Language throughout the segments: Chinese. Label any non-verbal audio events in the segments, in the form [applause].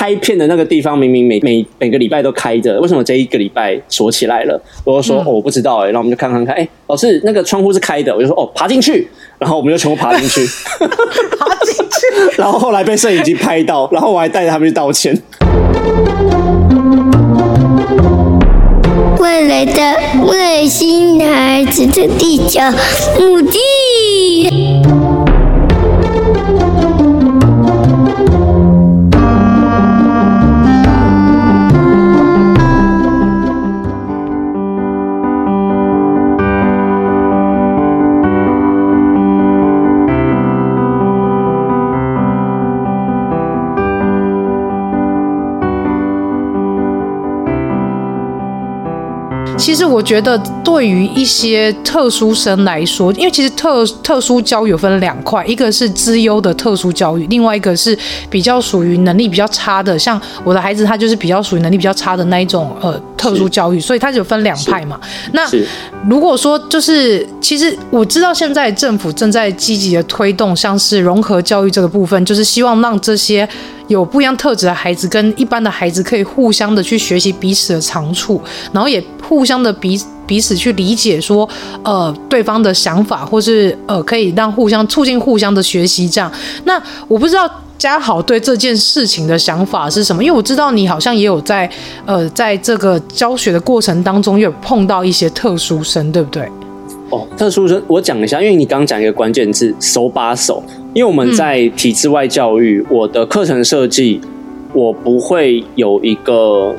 拍片的那个地方明明每每每个礼拜都开着，为什么这一个礼拜锁起来了？我就说、嗯、哦，我不知道哎、欸，然后我们就看看看，哎、欸，老师那个窗户是开的，我就说哦，爬进去，然后我们就全部爬进去，[laughs] 爬进去，[laughs] 然后后来被摄影机拍到，然后我还带着他们去道歉。未来的外星孩子的地球母地。是我觉得，对于一些特殊生来说，因为其实特特殊教育有分两块，一个是资优的特殊教育，另外一个是比较属于能力比较差的，像我的孩子，他就是比较属于能力比较差的那一种呃特殊教育，所以它就分两派嘛。那如果说就是，其实我知道现在政府正在积极的推动，像是融合教育这个部分，就是希望让这些。有不一样特质的孩子跟一般的孩子可以互相的去学习彼此的长处，然后也互相的彼彼此去理解说，呃，对方的想法，或是呃，可以让互相促进互相的学习这样。那我不知道嘉豪对这件事情的想法是什么？因为我知道你好像也有在呃，在这个教学的过程当中，有碰到一些特殊生，对不对？哦，特殊生，我讲一下，因为你刚刚讲一个关键字，手把手。因为我们在体制外教育，我的课程设计，我不会有一个，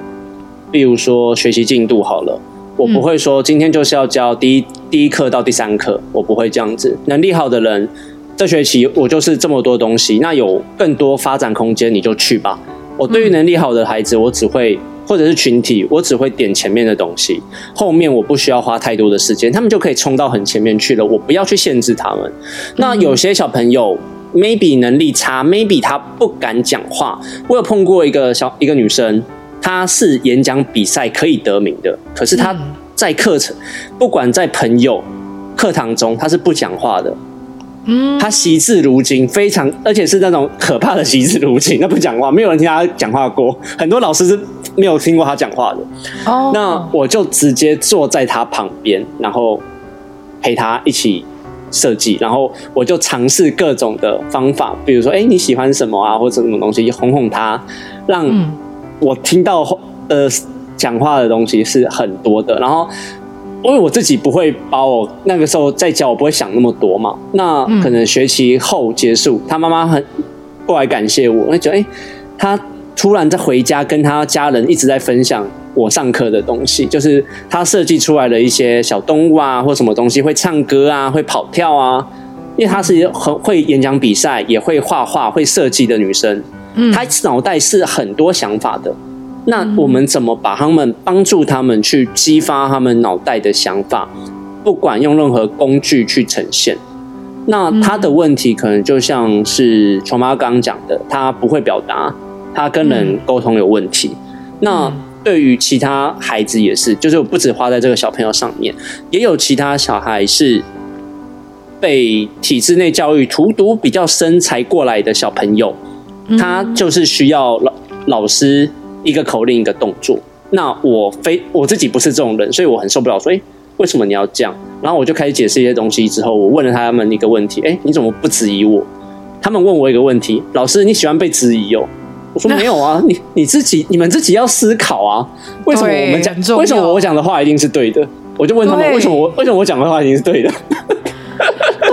比如说学习进度好了，我不会说今天就是要教第一第一课到第三课，我不会这样子。能力好的人，这学期我就是这么多东西，那有更多发展空间，你就去吧。我对于能力好的孩子，我只会。或者是群体，我只会点前面的东西，后面我不需要花太多的时间，他们就可以冲到很前面去了。我不要去限制他们。那有些小朋友 maybe 能力差，maybe 他不敢讲话。我有碰过一个小一个女生，她是演讲比赛可以得名的，可是她在课程，不管在朋友课堂中，她是不讲话的。嗯，他惜字如金，非常，而且是那种可怕的惜字如金。那不讲话，没有人听他讲话过，很多老师是没有听过他讲话的。哦，那我就直接坐在他旁边，然后陪他一起设计，然后我就尝试各种的方法，比如说，哎，你喜欢什么啊，或者什么东西，哄哄他，让我听到呃讲话的东西是很多的，然后。因为我自己不会把我那个时候在教，我不会想那么多嘛。那可能学期后结束，他妈妈很过来感谢我，那觉得哎，他突然在回家跟他家人一直在分享我上课的东西，就是他设计出来的一些小动物啊，或什么东西会唱歌啊，会跑跳啊。因为她是很会演讲比赛，也会画画、会设计的女生，她脑袋是很多想法的。那我们怎么把他们帮助他们去激发他们脑袋的想法？不管用任何工具去呈现，那他的问题可能就像是琼妈刚刚讲的，他不会表达，他跟人沟通有问题。那对于其他孩子也是，就是我不止花在这个小朋友上面，也有其他小孩是被体制内教育荼毒比较深才过来的小朋友，他就是需要老老师。一个口令，一个动作。那我非我自己不是这种人，所以我很受不了。说，哎，为什么你要这样？然后我就开始解释一些东西。之后，我问了他们一个问题：哎，你怎么不质疑我？他们问我一个问题：老师，你喜欢被质疑哦？我说没有啊，[laughs] 你你自己你们自己要思考啊。为什么我们讲？为什么我讲的话一定是对的？我就问他们：为什么我为什么我讲的话一定是对的？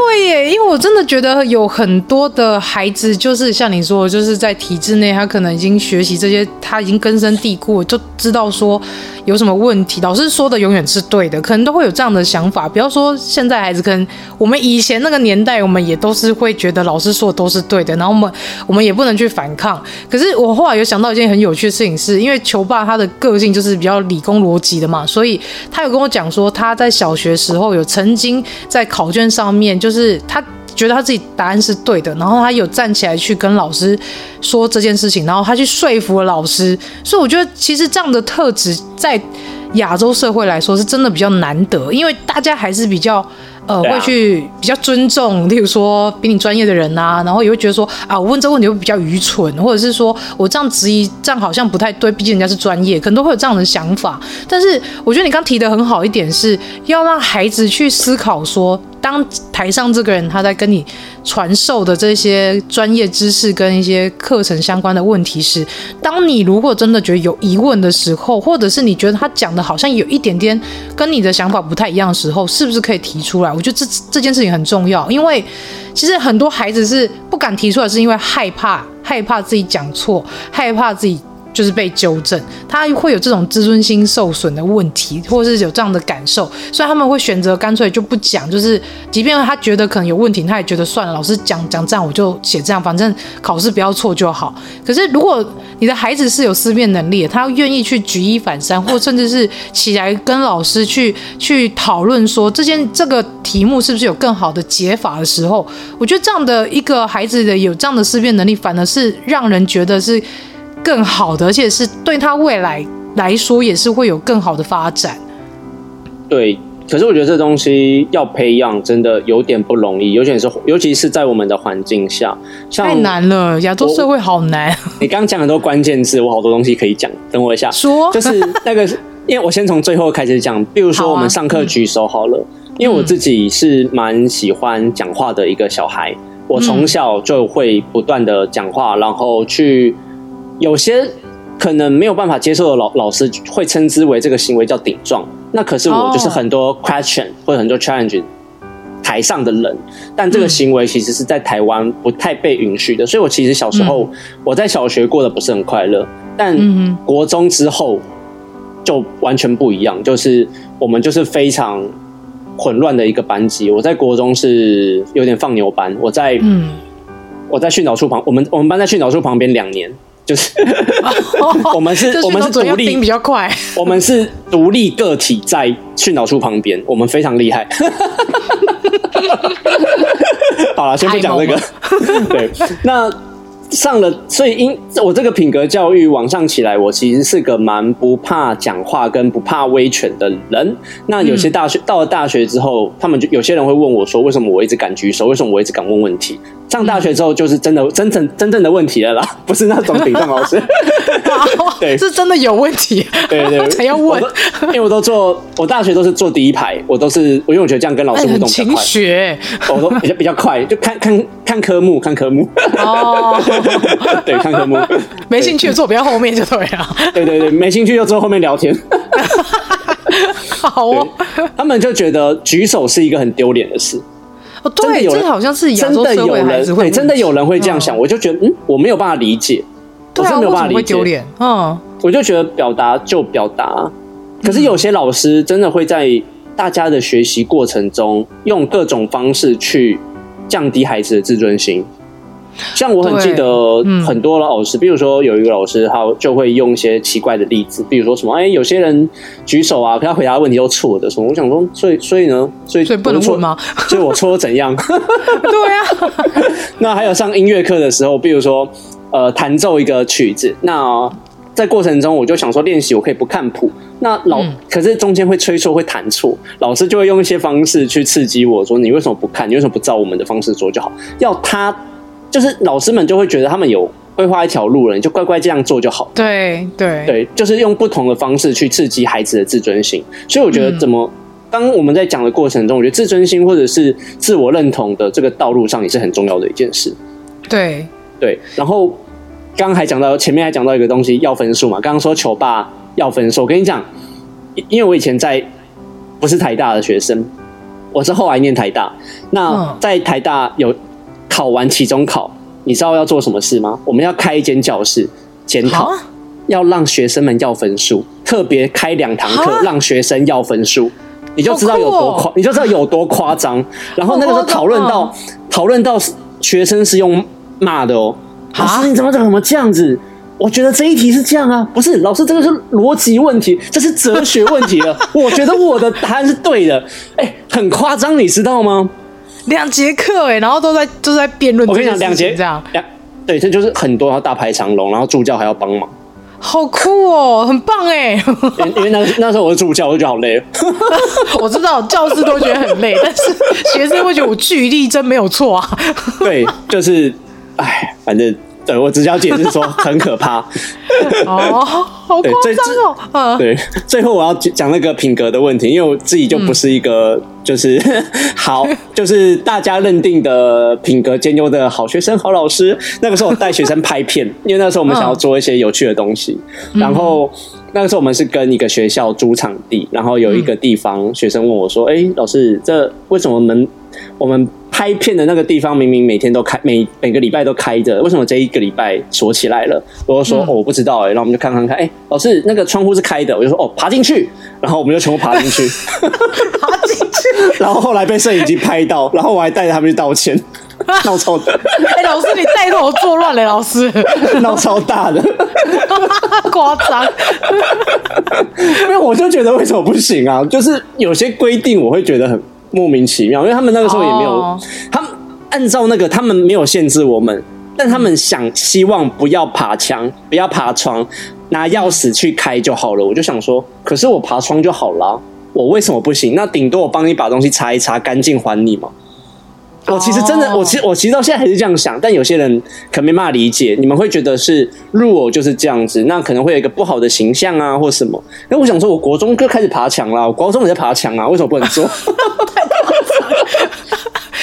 对耶，因为我真的觉得有很多的孩子，就是像你说的，就是在体制内，他可能已经学习这些，他已经根深蒂固，就知道说有什么问题。老师说的永远是对的，可能都会有这样的想法。不要说现在孩子，可能我们以前那个年代，我们也都是会觉得老师说的都是对的，然后我们我们也不能去反抗。可是我后来有想到一件很有趣的事情是，是因为球爸他的个性就是比较理工逻辑的嘛，所以他有跟我讲说，他在小学时候有曾经在考卷上面。就是他觉得他自己答案是对的，然后他有站起来去跟老师说这件事情，然后他去说服了老师。所以我觉得其实这样的特质在亚洲社会来说是真的比较难得，因为大家还是比较。呃，会去比较尊重，例如说比你专业的人啊，然后也会觉得说啊，我问这个问题会比较愚蠢，或者是说我这样质疑这样好像不太对，毕竟人家是专业，可能都会有这样的想法。但是我觉得你刚提的很好一点是，要让孩子去思考说，当台上这个人他在跟你传授的这些专业知识跟一些课程相关的问题时，当你如果真的觉得有疑问的时候，或者是你觉得他讲的好像有一点点跟你的想法不太一样的时候，是不是可以提出来？我觉得这这件事情很重要，因为其实很多孩子是不敢提出来，是因为害怕，害怕自己讲错，害怕自己。就是被纠正，他会有这种自尊心受损的问题，或是有这样的感受，所以他们会选择干脆就不讲。就是即便他觉得可能有问题，他也觉得算了，老师讲讲这样我就写这样，反正考试不要错就好。可是如果你的孩子是有思辨能力，他愿意去举一反三，或甚至是起来跟老师去去讨论说这件这个题目是不是有更好的解法的时候，我觉得这样的一个孩子的有这样的思辨能力，反而是让人觉得是。更好的，而且是对他未来来说也是会有更好的发展。对，可是我觉得这东西要培养真的有点不容易，尤其是尤其是在我们的环境下，太难了。亚洲社会好难。你刚刚讲很多关键字，我好多东西可以讲。等我一下，说就是那个，因为我先从最后开始讲。比如说我们上课举手好了，好啊嗯、因为我自己是蛮喜欢讲话的一个小孩，我从小就会不断的讲话，然后去。有些可能没有办法接受的老老师会称之为这个行为叫顶撞，那可是我就是很多 question 或者很多 challenge 台上的人，但这个行为其实是在台湾不太被允许的，所以我其实小时候我在小学过得不是很快乐，但国中之后就完全不一样，就是我们就是非常混乱的一个班级，我在国中是有点放牛班，我在我在训导处旁，我们我们班在训导处旁边两年。就是我们是，我们是独立，比较快。我们是独立个体，在训导处旁边，我们非常厉害。[laughs] 好了，先不讲这个。对，那。上了，所以因我这个品格教育往上起来，我其实是个蛮不怕讲话跟不怕威权的人。那有些大学、嗯、到了大学之后，他们就有些人会问我说：“为什么我一直敢举手？为什么我一直敢问问题？”上大学之后，就是真的真正真正的问题了啦，[laughs] 不是那种顶撞老师。[laughs] 对，是真的有问题。对对，对，[laughs] 才要问。因为我都坐，我大学都是坐第一排，我都是，我因为我觉得这样跟老师互动比较快。学，我都比较比较快，就看看看科目，看科目。哦。[laughs] 对，看科目，没兴趣坐比较后面就对了。对对对，没兴趣就坐后面聊天。[laughs] 好哦，他们就觉得举手是一个很丢脸的事。哦，对，这好像是真的有人会，真的有人会这样想。我就觉得，嗯，我没有办法理解，我是没有办法理解。丢脸，嗯，我就觉得表达就表达，可是有些老师真的会在大家的学习过程中用各种方式去降低孩子的自尊心。像我很记得很多老师，比如说有一个老师，他就会用一些奇怪的例子，比如说什么，哎，有些人举手啊，可他回答问题都错的，什么？我想说，所以所以呢，所以所以不能问吗？所以我错怎样？[laughs] 对啊。[laughs] 那还有上音乐课的时候，比如说呃，弹奏一个曲子，那在过程中我就想说练习，我可以不看谱。那老可是中间会吹错，会弹错，老师就会用一些方式去刺激我说，你为什么不看？你为什么不照我们的方式做就好？要他。就是老师们就会觉得他们有规划一条路了，你就乖乖这样做就好。对对对，就是用不同的方式去刺激孩子的自尊心。所以我觉得，怎么、嗯、当我们在讲的过程中，我觉得自尊心或者是自我认同的这个道路上也是很重要的一件事。对对，然后刚刚还讲到前面还讲到一个东西要分数嘛，刚刚说球霸要分数，我跟你讲，因为我以前在不是台大的学生。我是后来念台大，那在台大有考完期中考，你知道要做什么事吗？我们要开一间教室检讨，要让学生们要分数，特别开两堂课让学生要分数，你就知道有多夸，你就知道有多夸张。然后那个时候讨论到讨论到学生是用骂的哦，老师你怎么怎么这样子？我觉得这一题是这样啊，不是老师，这个是逻辑问题，这是哲学问题了。[laughs] 我觉得我的答案是对的，哎、欸，很夸张，你知道吗？两节课哎，然后都在都在辩论。我跟你讲，两节这样，两对，这就是很多要大排长龙，然后助教还要帮忙，好酷哦，很棒哎。因为那那时候我是助教，我就觉得好累。[laughs] 我知道教师都觉得很累，[laughs] 但是学生会觉得我据理力争没有错啊。对，就是哎，反正。对，我只想解释说很可怕。[laughs] 哦，好夸张哦。嗯，对，最后我要讲那个品格的问题，因为我自己就不是一个就是、嗯、好，就是大家认定的品格兼优的好学生、好老师。那个时候我带学生拍片，因为那时候我们想要做一些有趣的东西。嗯、然后那个时候我们是跟一个学校租场地，然后有一个地方学生问我说：“哎、欸，老师，这为什么我们我们？”拍片的那个地方明明每天都开，每每个礼拜都开着，为什么这一个礼拜锁起来了？我就说、嗯。哦、我不知道哎、欸，然后我们就看看看，哎、欸，老师那个窗户是开的，我就说哦，爬进去，然后我们就全部爬进去，[laughs] 爬进去，[laughs] 然后后来被摄影机拍到，然后我还带着他们去道歉，[laughs] 闹超大，哎、欸，老师你带头作乱了，老师。闹超大的，夸张，因为我就觉得为什么不行啊？就是有些规定我会觉得很。莫名其妙，因为他们那个时候也没有，oh. 他们按照那个，他们没有限制我们，但他们想希望不要爬墙，不要爬窗，拿钥匙去开就好了。我就想说，可是我爬窗就好了，我为什么不行？那顶多我帮你把东西擦一擦，干净还你嘛。我其实真的，我其实我其实到现在还是这样想，但有些人可能没办法理解。你们会觉得是入偶就是这样子，那可能会有一个不好的形象啊，或什么。那我想说，我国中就开始爬墙了，我高中也在爬墙啊，为什么不能做？[laughs]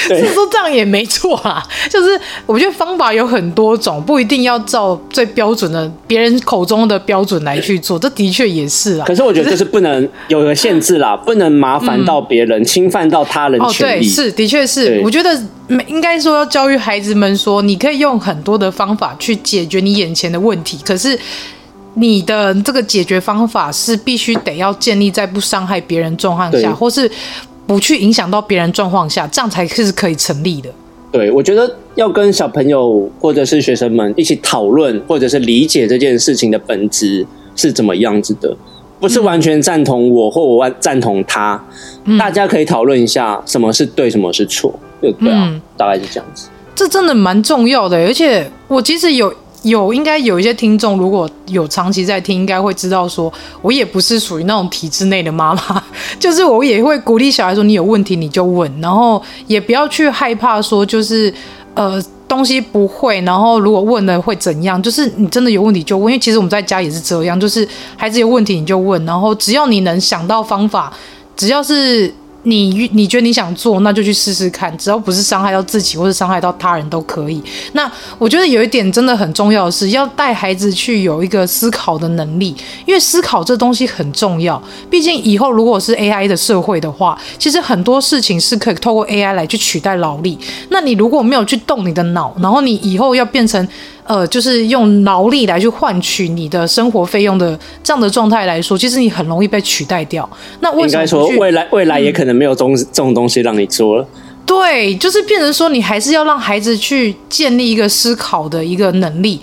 对，是说这样也没错啊，[laughs] 就是我觉得方法有很多种，不一定要照最标准的别人口中的标准来去做，这的确也是啊。可是我觉得这是不能有个限制啦，[laughs] 不能麻烦到别人，嗯、侵犯到他人权利。哦，对，是的确是，我觉得应该说要教育孩子们说，你可以用很多的方法去解决你眼前的问题，可是你的这个解决方法是必须得要建立在不伤害别人状况下，或是。不去影响到别人状况下，这样才是可以成立的。对，我觉得要跟小朋友或者是学生们一起讨论，或者是理解这件事情的本质是怎么样子的，不是完全赞同我或我赞同他，嗯、大家可以讨论一下什么是对，什么是错，对对啊，嗯、大概是这样子。这真的蛮重要的，而且我其实有。有应该有一些听众，如果有长期在听，应该会知道说，我也不是属于那种体制内的妈妈，[laughs] 就是我也会鼓励小孩说，你有问题你就问，然后也不要去害怕说，就是呃东西不会，然后如果问了会怎样，就是你真的有问题就问，因为其实我们在家也是这样，就是孩子有问题你就问，然后只要你能想到方法，只要是。你你觉得你想做，那就去试试看，只要不是伤害到自己或者伤害到他人都可以。那我觉得有一点真的很重要的是，要带孩子去有一个思考的能力，因为思考这东西很重要。毕竟以后如果是 AI 的社会的话，其实很多事情是可以透过 AI 来去取代劳力。那你如果没有去动你的脑，然后你以后要变成。呃，就是用劳力来去换取你的生活费用的这样的状态来说，其实你很容易被取代掉。那为什么应该说未来未来也可能没有这种这种东西让你做了？嗯，对，就是变成说你还是要让孩子去建立一个思考的一个能力，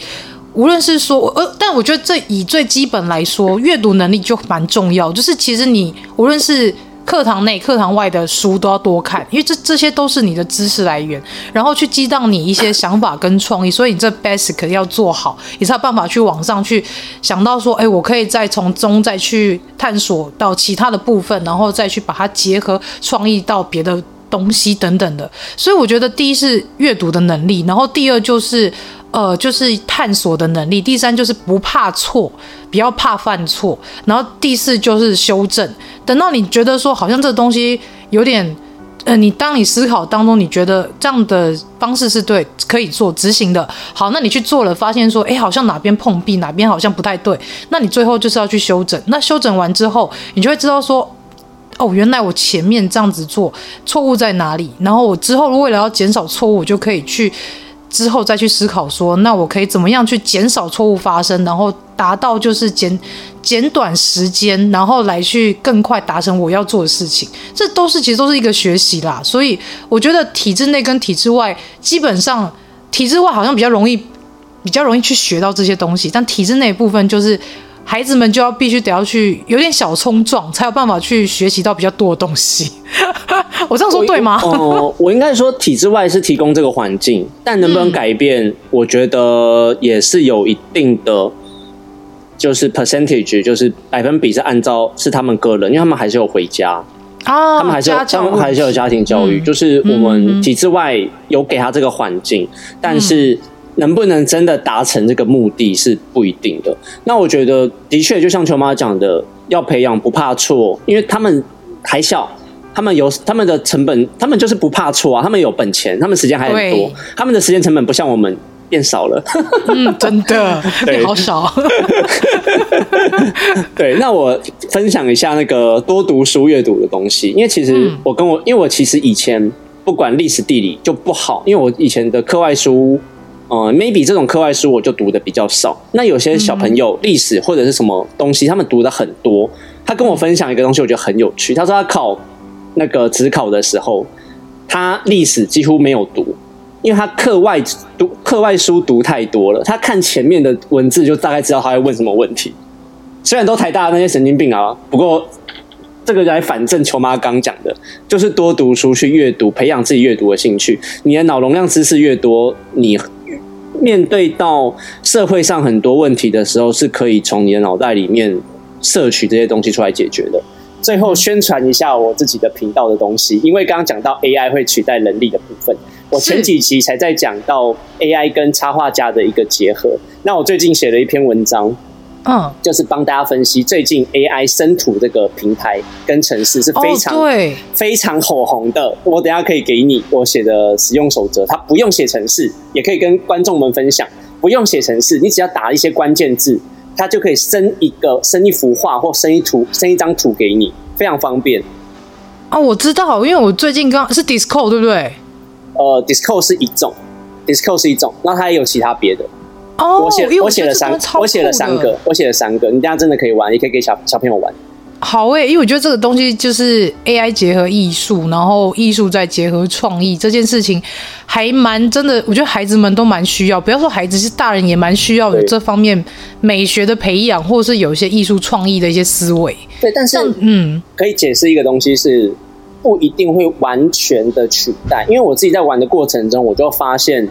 无论是说呃，但我觉得这以最基本来说，阅读能力就蛮重要。就是其实你无论是课堂内、课堂外的书都要多看，因为这这些都是你的知识来源，然后去激荡你一些想法跟创意，所以你这 basic 要做好，你才有办法去网上去想到说，哎，我可以再从中再去探索到其他的部分，然后再去把它结合创意到别的东西等等的。所以我觉得第一是阅读的能力，然后第二就是。呃，就是探索的能力。第三就是不怕错，不要怕犯错。然后第四就是修正。等到你觉得说好像这东西有点，呃，你当你思考当中，你觉得这样的方式是对，可以做执行的。好，那你去做了，发现说，哎，好像哪边碰壁，哪边好像不太对。那你最后就是要去修整。那修整完之后，你就会知道说。哦，原来我前面这样子做错误在哪里，然后我之后为了要减少错误，我就可以去之后再去思考说，那我可以怎么样去减少错误发生，然后达到就是减减短时间，然后来去更快达成我要做的事情。这都是其实都是一个学习啦，所以我觉得体制内跟体制外基本上体制外好像比较容易比较容易去学到这些东西，但体制内部分就是。孩子们就要必须得要去有点小冲撞，才有办法去学习到比较多的东西。[laughs] 我这样说对吗？哦、呃，我应该说体制外是提供这个环境，但能不能改变，嗯、我觉得也是有一定的，就是 percentage，就是百分比是按照是他们个人，因为他们还是有回家啊，他们还是有他们还是有家庭教育，嗯、就是我们体制外有给他这个环境，嗯、但是。能不能真的达成这个目的是不一定的。那我觉得，的确就像球妈讲的，要培养不怕错，因为他们还小，他们有他们的成本，他们就是不怕错啊。他们有本钱，他们时间还很多，他们的时间成本不像我们 [laughs] 变少了。嗯，真的，对，好少。对，那我分享一下那个多读书阅读的东西，因为其实我跟我，因为我其实以前不管历史地理就不好，因为我以前的课外书。呃，maybe 这种课外书我就读的比较少。那有些小朋友历史或者是什么东西，他们读的很多。他跟我分享一个东西，我觉得很有趣。他说他考那个职考的时候，他历史几乎没有读，因为他课外读课外书读太多了。他看前面的文字就大概知道他会问什么问题。虽然都台大的那些神经病啊，不过这个来反正球妈刚讲的，就是多读书去阅读，培养自己阅读的兴趣。你的脑容量知识越多，你。面对到社会上很多问题的时候，是可以从你的脑袋里面摄取这些东西出来解决的。最后宣传一下我自己的频道的东西，因为刚刚讲到 AI 会取代人力的部分，我前几期才在讲到 AI 跟插画家的一个结合。那我最近写了一篇文章。嗯，就是帮大家分析最近 AI 生图这个平台跟城市是非常、哦、对非常火红的。我等下可以给你我写的使用守则，它不用写城市，也可以跟观众们分享。不用写城市，你只要打一些关键字，它就可以生一个生一幅画或生一图生一张图给你，非常方便。啊，我知道，因为我最近刚是 Discord 对不对？呃，Discord 是一种，Discord 是一种，那它也有其他别的。哦，我写我写了三，我写了三个，我写了三个，你等下真的可以玩，也可以给小小朋友玩。好诶，因为我觉得这个东西就是 AI 结合艺术，然后艺术再结合创意这件事情，还蛮真的，我觉得孩子们都蛮需要。不要说孩子，是大人也蛮需要有这方面美学的培养，或者是有一些艺术创意的一些思维。对，但是嗯，可以解释一个东西是不一定会完全的取代，因为我自己在玩的过程中，我就发现。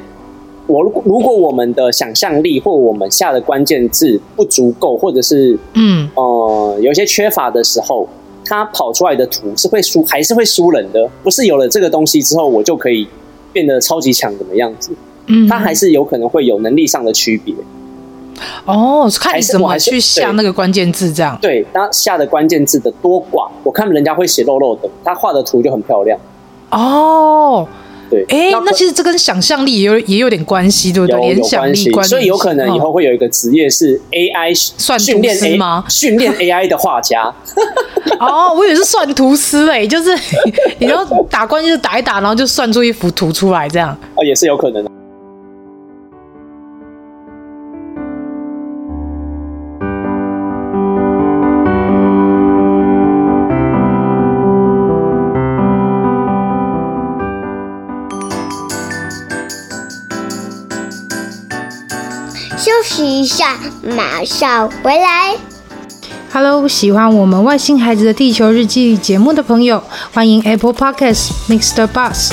我如果我们的想象力或我们下的关键字不足够，或者是嗯呃有些缺乏的时候，它跑出来的图是会输，还是会输人的。不是有了这个东西之后，我就可以变得超级强，怎么样子？嗯，它还是有可能会有能力上的区别。哦，看你怎么去下那个关键字，这样对，它下的关键字的多寡，我看人家会写漏漏的，他画的图就很漂亮。哦。对，哎，那其实这跟想象力也有也有点关系，对不对？联想力关系，所以有可能以后会有一个职业是 AI 算训练师吗？训练 AI 的画家。[laughs] 哦，我以为是算图师诶，就是 [laughs] 你要打关键字打一打，然后就算出一幅图出来，这样。哦，也是有可能的。息一下，马上回来。Hello，喜欢我们《外星孩子的地球日记》节目的朋友，欢迎 Apple Podcasts Mr. Bus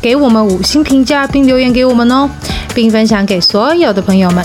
给我们五星评价并留言给我们哦，并分享给所有的朋友们。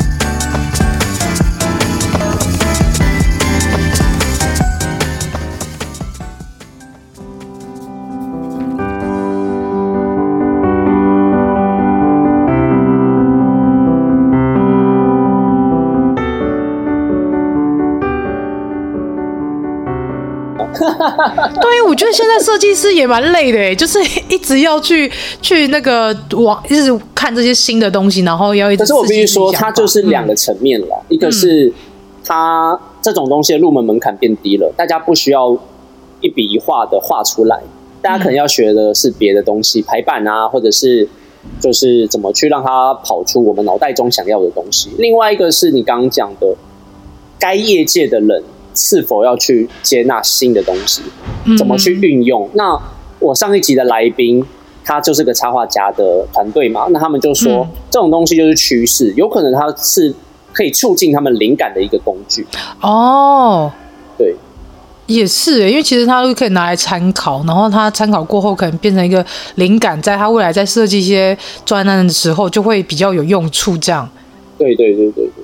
[laughs] 对，我觉得现在设计师也蛮累的，就是一直要去去那个网，一直看这些新的东西，然后要一直。可是我必须说，它就是两个层面了，嗯、一个是它这种东西的入门门槛变低了，大家不需要一笔一画的画出来，大家可能要学的是别的东西，排版啊，或者是就是怎么去让它跑出我们脑袋中想要的东西。另外一个是你刚刚讲的，该业界的人。是否要去接纳新的东西？怎么去运用？嗯、那我上一集的来宾，他就是个插画家的团队嘛。那他们就说，嗯、这种东西就是趋势，有可能它是可以促进他们灵感的一个工具。哦，对，也是，因为其实他都可以拿来参考，然后他参考过后，可能变成一个灵感，在他未来在设计一些专案的时候，就会比较有用处。这样，对对对对对。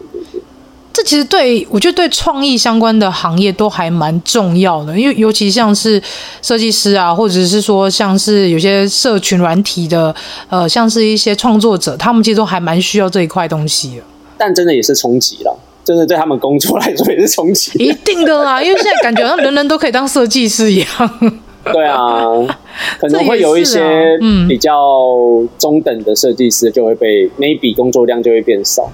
这其实对我觉得对创意相关的行业都还蛮重要的，因为尤其像是设计师啊，或者是说像是有些社群软体的，呃，像是一些创作者，他们其实都还蛮需要这一块东西的。但真的也是冲击了，真的对他们工作来说也是冲击。一定的啦，因为现在感觉好像人人都可以当设计师一样。对啊，[laughs] 可能会有一些比较中等的设计师就会被 maybe 工作量就会变少。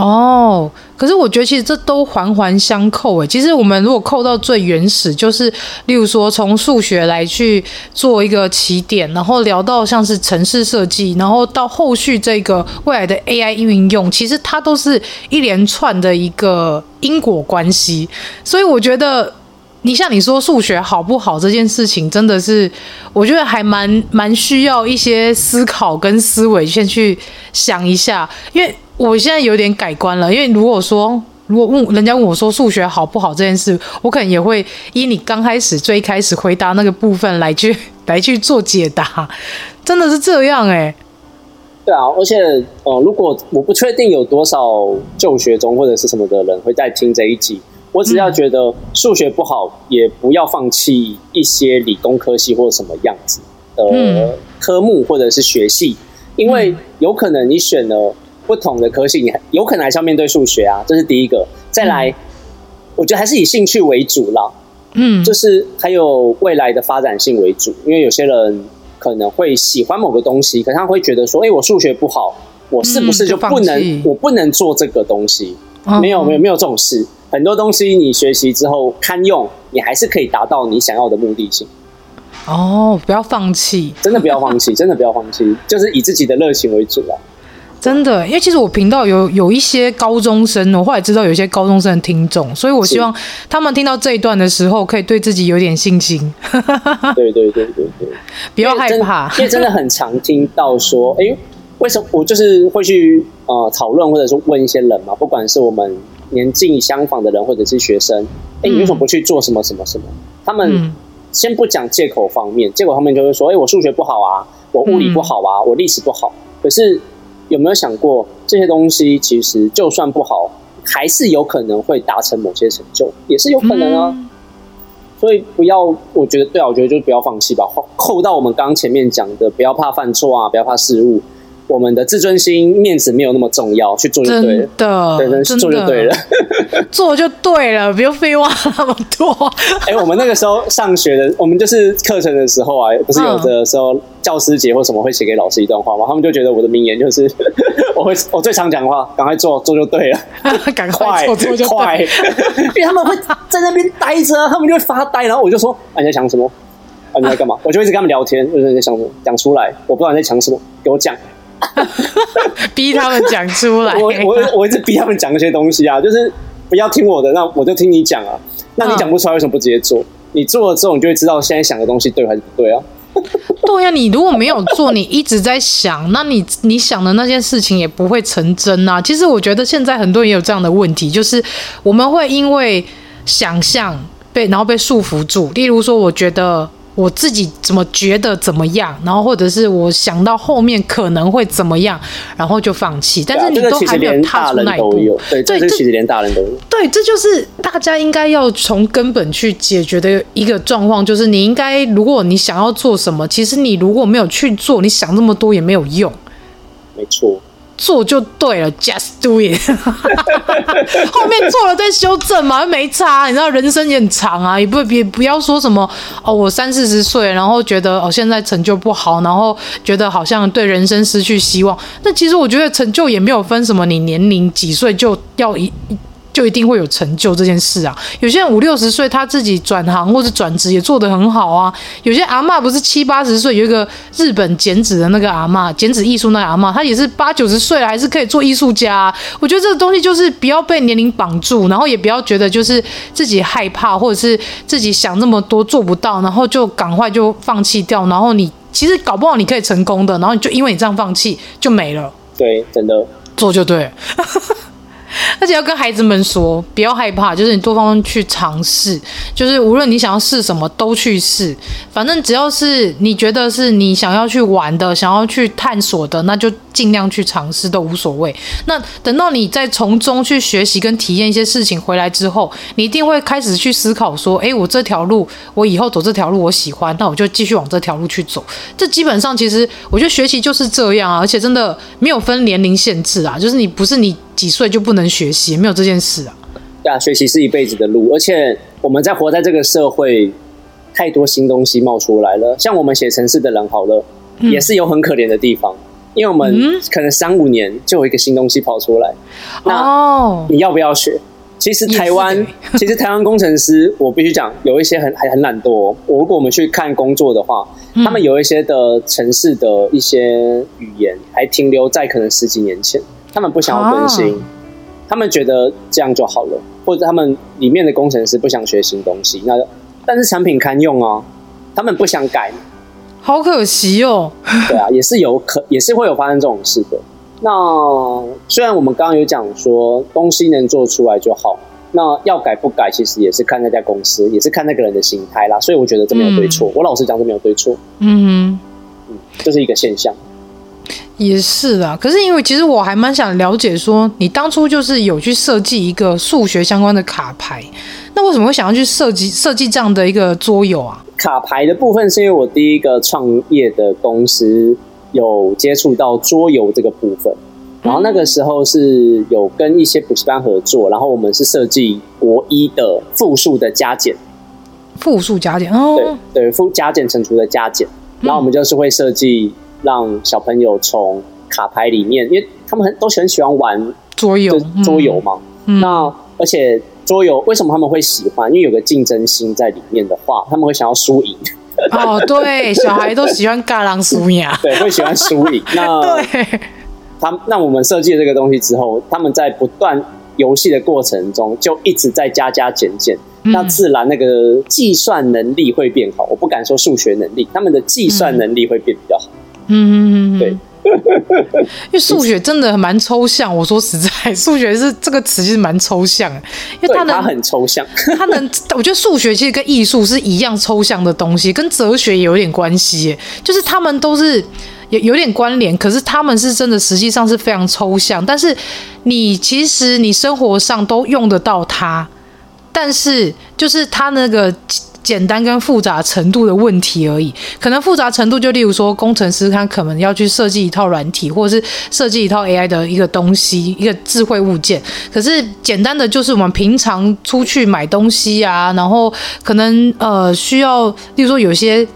哦，可是我觉得其实这都环环相扣诶。其实我们如果扣到最原始，就是例如说从数学来去做一个起点，然后聊到像是城市设计，然后到后续这个未来的 AI 运用，其实它都是一连串的一个因果关系。所以我觉得，你像你说数学好不好这件事情，真的是我觉得还蛮蛮需要一些思考跟思维先去想一下，因为。我现在有点改观了，因为如果说如果问人家问我说数学好不好这件事，我可能也会以你刚开始最开始回答那个部分来去 [laughs] 来去做解答，真的是这样哎、欸。对啊，而且呃，如果我不确定有多少就学中或者是什么的人会在听这一集，我只要觉得数学不好，也不要放弃一些理工科系或者什么样子的科目或者是学系，因为有可能你选了。不同的科系，你有可能还是要面对数学啊，这是第一个。再来，嗯、我觉得还是以兴趣为主啦。嗯，就是还有未来的发展性为主，因为有些人可能会喜欢某个东西，可是他会觉得说：“哎、欸，我数学不好，我是不是就不能？嗯、我不能做这个东西？”哦、没有，没有，没有这种事。很多东西你学习之后堪用，你还是可以达到你想要的目的性。哦，不要放弃，真的不要放弃，真的不要放弃，就是以自己的热情为主啊。真的，因为其实我频道有有一些高中生，我后来知道有一些高中生的听众，所以我希望他们听到这一段的时候，可以对自己有点信心。[laughs] 对对对对对，不要害怕，因为真的很常听到说，哎，为什么我就是会去呃讨论，或者说问一些人嘛，不管是我们年纪相仿的人，或者是学生，哎，你为什么不去做什么什么什么？他们先不讲借口方面，借口方面就会说，哎，我数学不好啊，我物理不好啊，我历史不好，可是。有没有想过这些东西其实就算不好，还是有可能会达成某些成就，也是有可能啊。嗯、所以不要，我觉得对啊，我觉得就不要放弃吧。扣到我们刚刚前面讲的，不要怕犯错啊，不要怕失误。我们的自尊心、面子没有那么重要，去做就对了。真的，对，做就对了，[laughs] 做就对了，不用废话那么多。哎、欸，我们那个时候上学的，我们就是课程的时候啊，不是有的时候教师节或什么会写给老师一段话吗？他们就觉得我的名言就是，[laughs] 我会我最常讲的话，赶快做，做就对了，[laughs] 赶快做，做就快。因为他们会在那边呆着，他们就会发呆，然后我就说，啊，你在想什么？啊，你在干嘛？我就一直跟他们聊天，就是在想什么，讲出来，我不知道你在想什么，给我讲。[laughs] 逼他们讲出来，我我我一直逼他们讲一些东西啊，就是不要听我的，那我就听你讲啊。那你讲不出来，为什么不直接做？你做了之后，你就会知道现在想的东西对还是不对啊？对呀，你如果没有做，你一直在想，那你你想的那件事情也不会成真啊。其实我觉得现在很多人也有这样的问题，就是我们会因为想象被然后被束缚住。例如说，我觉得。我自己怎么觉得怎么样，然后或者是我想到后面可能会怎么样，然后就放弃。但是你都还没有踏出那一步，对，这其实连大人都有。对，这就是大家应该要从根本去解决的一个状况，就是你应该，如果你想要做什么，其实你如果没有去做，你想这么多也没有用。没错，做就对了，just do it。[laughs] 后面做了再修正嘛，没差。你知道人生也很长啊，也不别不要说什么哦，我三四十岁，然后觉得哦现在成就不好，然后觉得好像对人生失去希望。那其实我觉得成就也没有分什么，你年龄几岁就要一。就一定会有成就这件事啊！有些人五六十岁，他自己转行或者转职也做得很好啊。有些阿嬷不是七八十岁，有一个日本剪纸的那个阿嬷，剪纸艺术那个阿嬷，她也是八九十岁了，还是可以做艺术家啊。我觉得这个东西就是不要被年龄绑住，然后也不要觉得就是自己害怕，或者是自己想那么多做不到，然后就赶快就放弃掉。然后你其实搞不好你可以成功的，然后你就因为你这样放弃就没了。对，真的做就对。[laughs] 而且要跟孩子们说，不要害怕，就是你多方去尝试，就是无论你想要试什么都去试，反正只要是你觉得是你想要去玩的、想要去探索的，那就尽量去尝试都无所谓。那等到你在从中去学习跟体验一些事情回来之后，你一定会开始去思考说，诶，我这条路，我以后走这条路我喜欢，那我就继续往这条路去走。这基本上其实我觉得学习就是这样啊，而且真的没有分年龄限制啊，就是你不是你。几岁就不能学习？没有这件事啊！对啊，学习是一辈子的路，而且我们在活在这个社会，太多新东西冒出来了。像我们写城市的人，好了，嗯、也是有很可怜的地方，因为我们可能三五年就有一个新东西跑出来。嗯、那你要不要学？其实台湾，[laughs] 其实台湾工程师，我必须讲，有一些很还很懒惰。我如果我们去看工作的话，嗯、他们有一些的城市的一些语言，还停留在可能十几年前。他们不想要更新，啊、他们觉得这样就好了，或者他们里面的工程师不想学新东西。那但是产品堪用啊，他们不想改，好可惜哦。对啊，[laughs] 也是有可，也是会有发生这种事的。那虽然我们刚刚有讲说东西能做出来就好，那要改不改，其实也是看那家公司，也是看那个人的心态啦。所以我觉得这没有对错。嗯、我老实讲，这没有对错。嗯哼，嗯，就是一个现象。也是啊，可是因为其实我还蛮想了解，说你当初就是有去设计一个数学相关的卡牌，那为什么会想要去设计设计这样的一个桌游啊？卡牌的部分是因为我第一个创业的公司有接触到桌游这个部分，然后那个时候是有跟一些补习班合作，然后我们是设计国一的复数的加减，复数加减哦，对对，复加减乘除的加减，然后我们就是会设计。让小朋友从卡牌里面，因为他们很都很喜欢玩桌游，桌游嘛。嗯、那而且桌游为什么他们会喜欢？因为有个竞争心在里面的话，他们会想要输赢。哦，对，[laughs] 小孩都喜欢尬狼输赢，对，会喜欢输赢。[laughs] 那对，他那我们设计了这个东西之后，他们在不断游戏的过程中，就一直在加加减减。那自然那个计算能力会变好。我不敢说数学能力，他们的计算能力会变比较好。嗯嗯嗯，对，[laughs] 因为数学真的蛮抽象。我说实在，数学是这个词其实蛮抽象，因为它能它很抽象，[laughs] 它能，我觉得数学其实跟艺术是一样抽象的东西，跟哲学也有点关系，就是他们都是有有点关联，可是他们是真的实际上是非常抽象，但是你其实你生活上都用得到它，但是就是它那个。简单跟复杂程度的问题而已，可能复杂程度就例如说，工程师他可能要去设计一套软体，或者是设计一套 AI 的一个东西，一个智慧物件。可是简单的就是我们平常出去买东西啊，然后可能呃需要，例如说有些。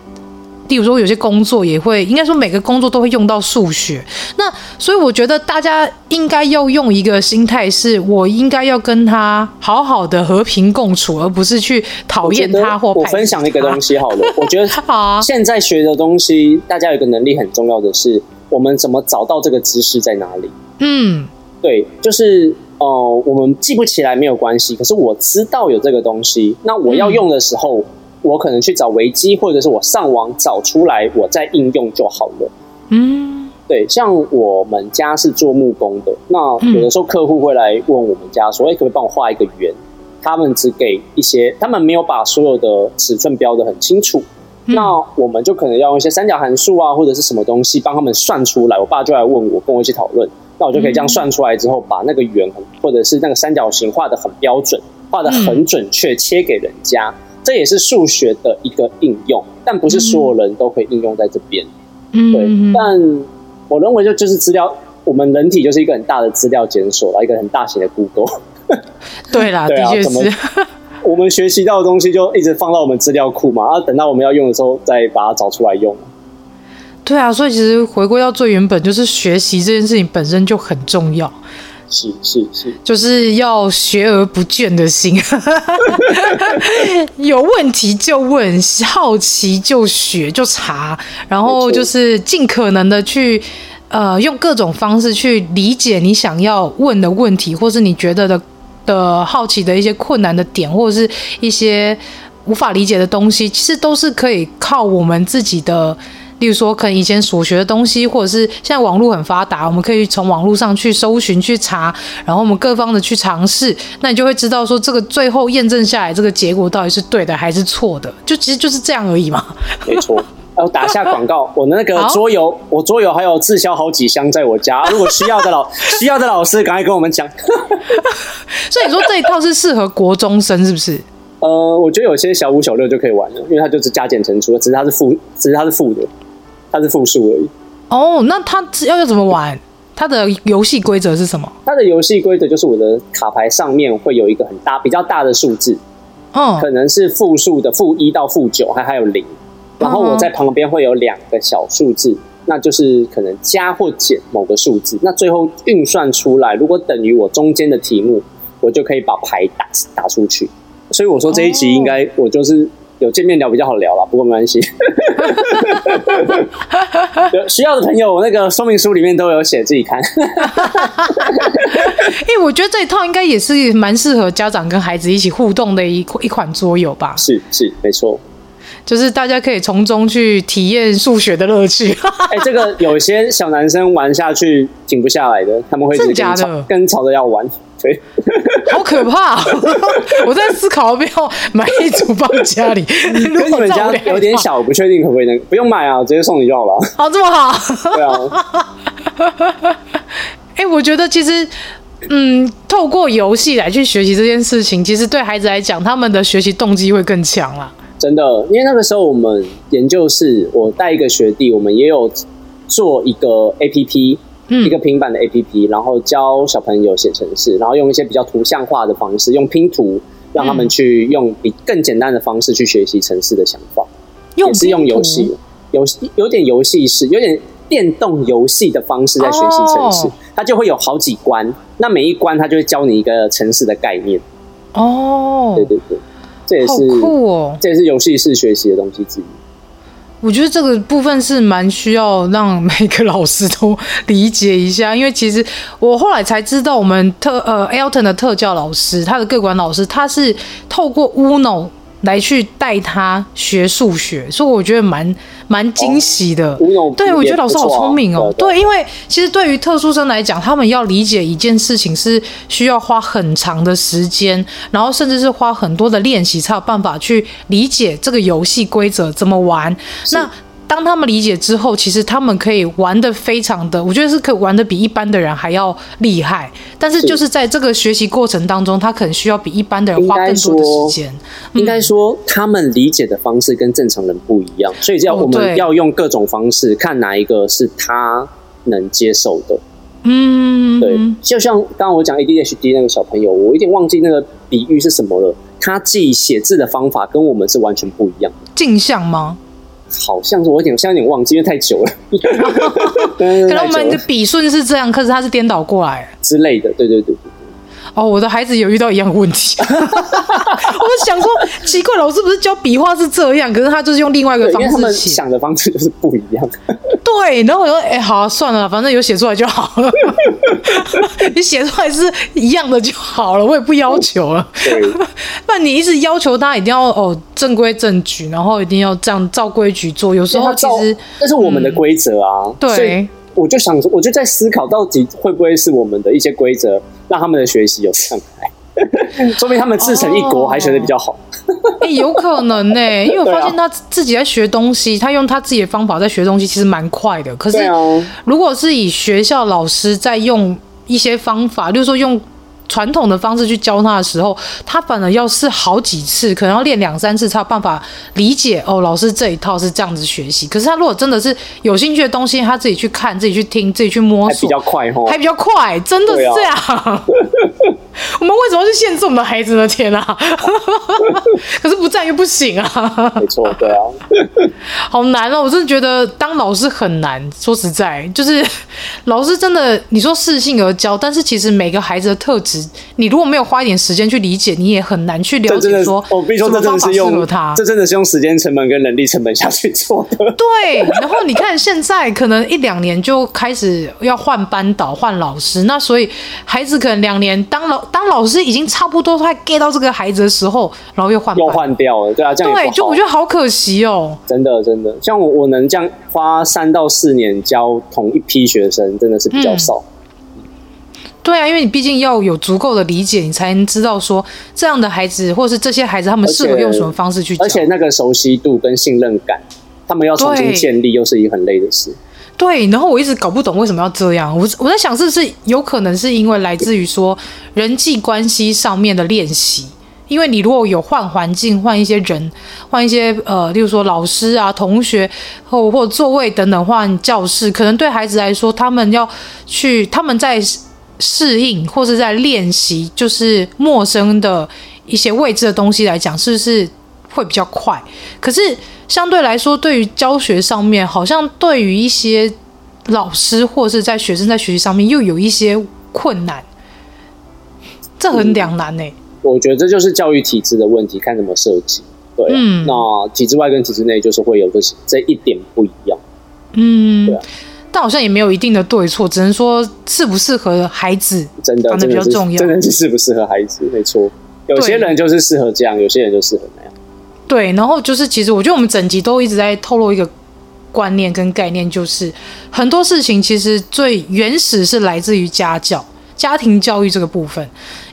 例如说，有些工作也会，应该说每个工作都会用到数学。那所以我觉得大家应该要用一个心态，是我应该要跟他好好的和平共处，而不是去讨厌他或他。我分享一个东西好了，我觉得 [laughs] 现在学的东西，大家有一个能力很重要的是，我们怎么找到这个知识在哪里？嗯，对，就是呃，我们记不起来没有关系，可是我知道有这个东西，那我要用的时候。嗯我可能去找维基，或者是我上网找出来，我再应用就好了。嗯，对，像我们家是做木工的，那有的时候客户会来问我们家说：“哎、欸，可不可以帮我画一个圆？”他们只给一些，他们没有把所有的尺寸标得很清楚。嗯、那我们就可能要用一些三角函数啊，或者是什么东西帮他们算出来。我爸就来问我，跟我一起讨论。那我就可以这样算出来之后，把那个圆或者是那个三角形画得很标准，画得很准确，切给人家。这也是数学的一个应用，但不是所有人都可以应用在这边。嗯，对。但我认为就就是资料我们人体就是一个很大的资料检索啦，一个很大型的 Google。对啦，[laughs] 对啊的确是。[laughs] 我们学习到的东西就一直放到我们资料库嘛，然后等到我们要用的时候再把它找出来用。对啊，所以其实回归到最原本，就是学习这件事情本身就很重要。是是是，就是要学而不倦的心，[laughs] 有问题就问，好奇就学就查，然后就是尽可能的去呃用各种方式去理解你想要问的问题，或是你觉得的的好奇的一些困难的点，或者是一些无法理解的东西，其实都是可以靠我们自己的。例如说，可能以前所学的东西，或者是现在网络很发达，我们可以从网络上去搜寻、去查，然后我们各方的去尝试，那你就会知道说，这个最后验证下来，这个结果到底是对的还是错的，就其实就是这样而已嘛。没错，要打下广告，我的那个桌游，我桌游还有滞销好几箱在我家，[laughs] 如果需要的老需要的老师，赶快跟我们讲。[laughs] 所以你说这一套是适合国中生，是不是？呃，我觉得有些小五、小六就可以玩了，因为它就是加减乘除，只是它是负，只是它是负的。它是复数而已。哦，那它要要怎么玩？它的游戏规则是什么？它的游戏规则就是我的卡牌上面会有一个很大、比较大的数字，嗯，可能是负数的负一到负九，还还有零。然后我在旁边会有两个小数字，那就是可能加或减某个数字。那最后运算出来，如果等于我中间的题目，我就可以把牌打打出去。所以我说这一集应该我就是。有见面聊比较好聊啦，不过没关系。[laughs] 有需要的朋友，我那个说明书里面都有写，自己看。[laughs] 因为我觉得这一套应该也是蛮适合家长跟孩子一起互动的一一款桌游吧。是是，没错。就是大家可以从中去体验数学的乐趣。哎、欸，这个有些小男生玩下去停不下来的，他们会跟吵，跟吵着要玩。对，好可怕！我在思考要不要买一组放家里。[laughs] 如果你们家有点小，我不确定可不可以能，不用买啊，直接送你就好了。好，这么好。对啊。哎、欸，我觉得其实，嗯，透过游戏来去学习这件事情，其实对孩子来讲，他们的学习动机会更强啦。真的，因为那个时候我们研究室，我带一个学弟，我们也有做一个 APP，、嗯、一个平板的 APP，然后教小朋友写程式，然后用一些比较图像化的方式，用拼图让他们去用比更简单的方式去学习城市的想法，用也是用游戏，游戏有点游戏式，有点电动游戏的方式在学习城市，哦、它就会有好几关，那每一关它就会教你一个城市的概念。哦，对对对。这也是酷哦！这也是游戏式学习的东西之一。我觉得这个部分是蛮需要让每个老师都理解一下，因为其实我后来才知道，我们特呃 Alton 的特教老师，他的各管老师，他是透过 Uno。来去带他学数学，所以我觉得蛮蛮惊喜的。哦、对，我觉得老师好聪明哦。对，对，因为其实对于特殊生来讲，他们要理解一件事情是需要花很长的时间，然后甚至是花很多的练习才有办法去理解这个游戏规则怎么玩。那当他们理解之后，其实他们可以玩得非常的，我觉得是可以玩得比一般的人还要厉害。但是就是在这个学习过程当中，他可能需要比一般的人花更多的时间。应该说，他们理解的方式跟正常人不一样，所以要我们要用各种方式，看哪一个是他能接受的。嗯，对。就像刚刚我讲 ADHD 那个小朋友，我有点忘记那个比喻是什么了。他记写字的方法跟我们是完全不一样的。镜像吗？好像是我有点，现在有点忘记，因为太久了。[laughs] 可能我们的笔顺是这样，可是它是颠倒过来之类的。对对对对。哦，我的孩子有遇到一样的问题。[laughs] 我想说，奇怪，老师不是教笔画是这样，可是他就是用另外一个方式写。想的方式就是不一样。对，然后我说，哎、欸，好、啊，算了，反正有写出来就好了。[laughs] 你写出来是一样的就好了，我也不要求了。对。那你一直要求他一定要哦正规正矩，然后一定要这样照规矩做，有时候其实这是我们的规则啊。嗯、对。我就想，我就在思考，到底会不会是我们的一些规则让他们的学习有障碍？[laughs] 说明他们自成一国，还学的比较好。哎、有可能呢、欸，[laughs] 因为我发现他自己在学东西，他用他自己的方法在学东西，其实蛮快的。可是，如果是以学校老师在用一些方法，就是说用传统的方式去教他的时候，他反而要试好几次，可能要练两三次才有办法理解哦。老师这一套是这样子学习，可是他如果真的是有兴趣的东西，他自己去看、自己去听、自己去摸索，还比较快哦，还比较快，真的是这样。[laughs] [laughs] [laughs] 啊、[laughs] 我们为什么要去限制我们的孩子呢？天啊！[laughs] 可是不这样又不行啊。没错，对啊，[laughs] 好难哦！我真的觉得当老师很难。说实在，就是老师真的，你说适性而教，但是其实每个孩子的特质，你如果没有花一点时间去理解，你也很难去了解说。我必须说，这真的是用他，这真的是用时间成本跟人力成本下去做的。对，然后你看现在可能一两年就开始要换班导、换老师，那所以孩子可能两年当老当老师已经差不多快 get 到这个孩子的时候，然后又换又换掉了，对啊，这样对，就我觉得好可惜哦。真的真的，像我我能这样花三到四年教同一批学生，真的是比较少。嗯对啊，因为你毕竟要有足够的理解，你才能知道说这样的孩子，或是这些孩子，他们适合用什么方式去教。而且那个熟悉度跟信任感，他们要重新建立，又是一个很累的事。对，然后我一直搞不懂为什么要这样。我我在想，是不是有可能是因为来自于说人际关系上面的练习？因为你如果有换环境、换一些人、换一些呃，例如说老师啊、同学或或座位等等，换教室，可能对孩子来说，他们要去他们在。适应或是在练习，就是陌生的一些未知的东西来讲，是不是会比较快？可是相对来说，对于教学上面，好像对于一些老师或是在学生在学习上面，又有一些困难，这很两难呢、欸嗯。我觉得这就是教育体制的问题，看怎么设计。对、啊，嗯，那体制外跟体制内就是会有这这一点不一样。嗯，对啊。但好像也没有一定的对错，只能说适不适合孩子，真的，比较重要。真的是适不适合孩子，没错。有些人就是适合这样，有些人就适合那样。对，然后就是其实我觉得我们整集都一直在透露一个观念跟概念，就是很多事情其实最原始是来自于家教。家庭教育这个部分，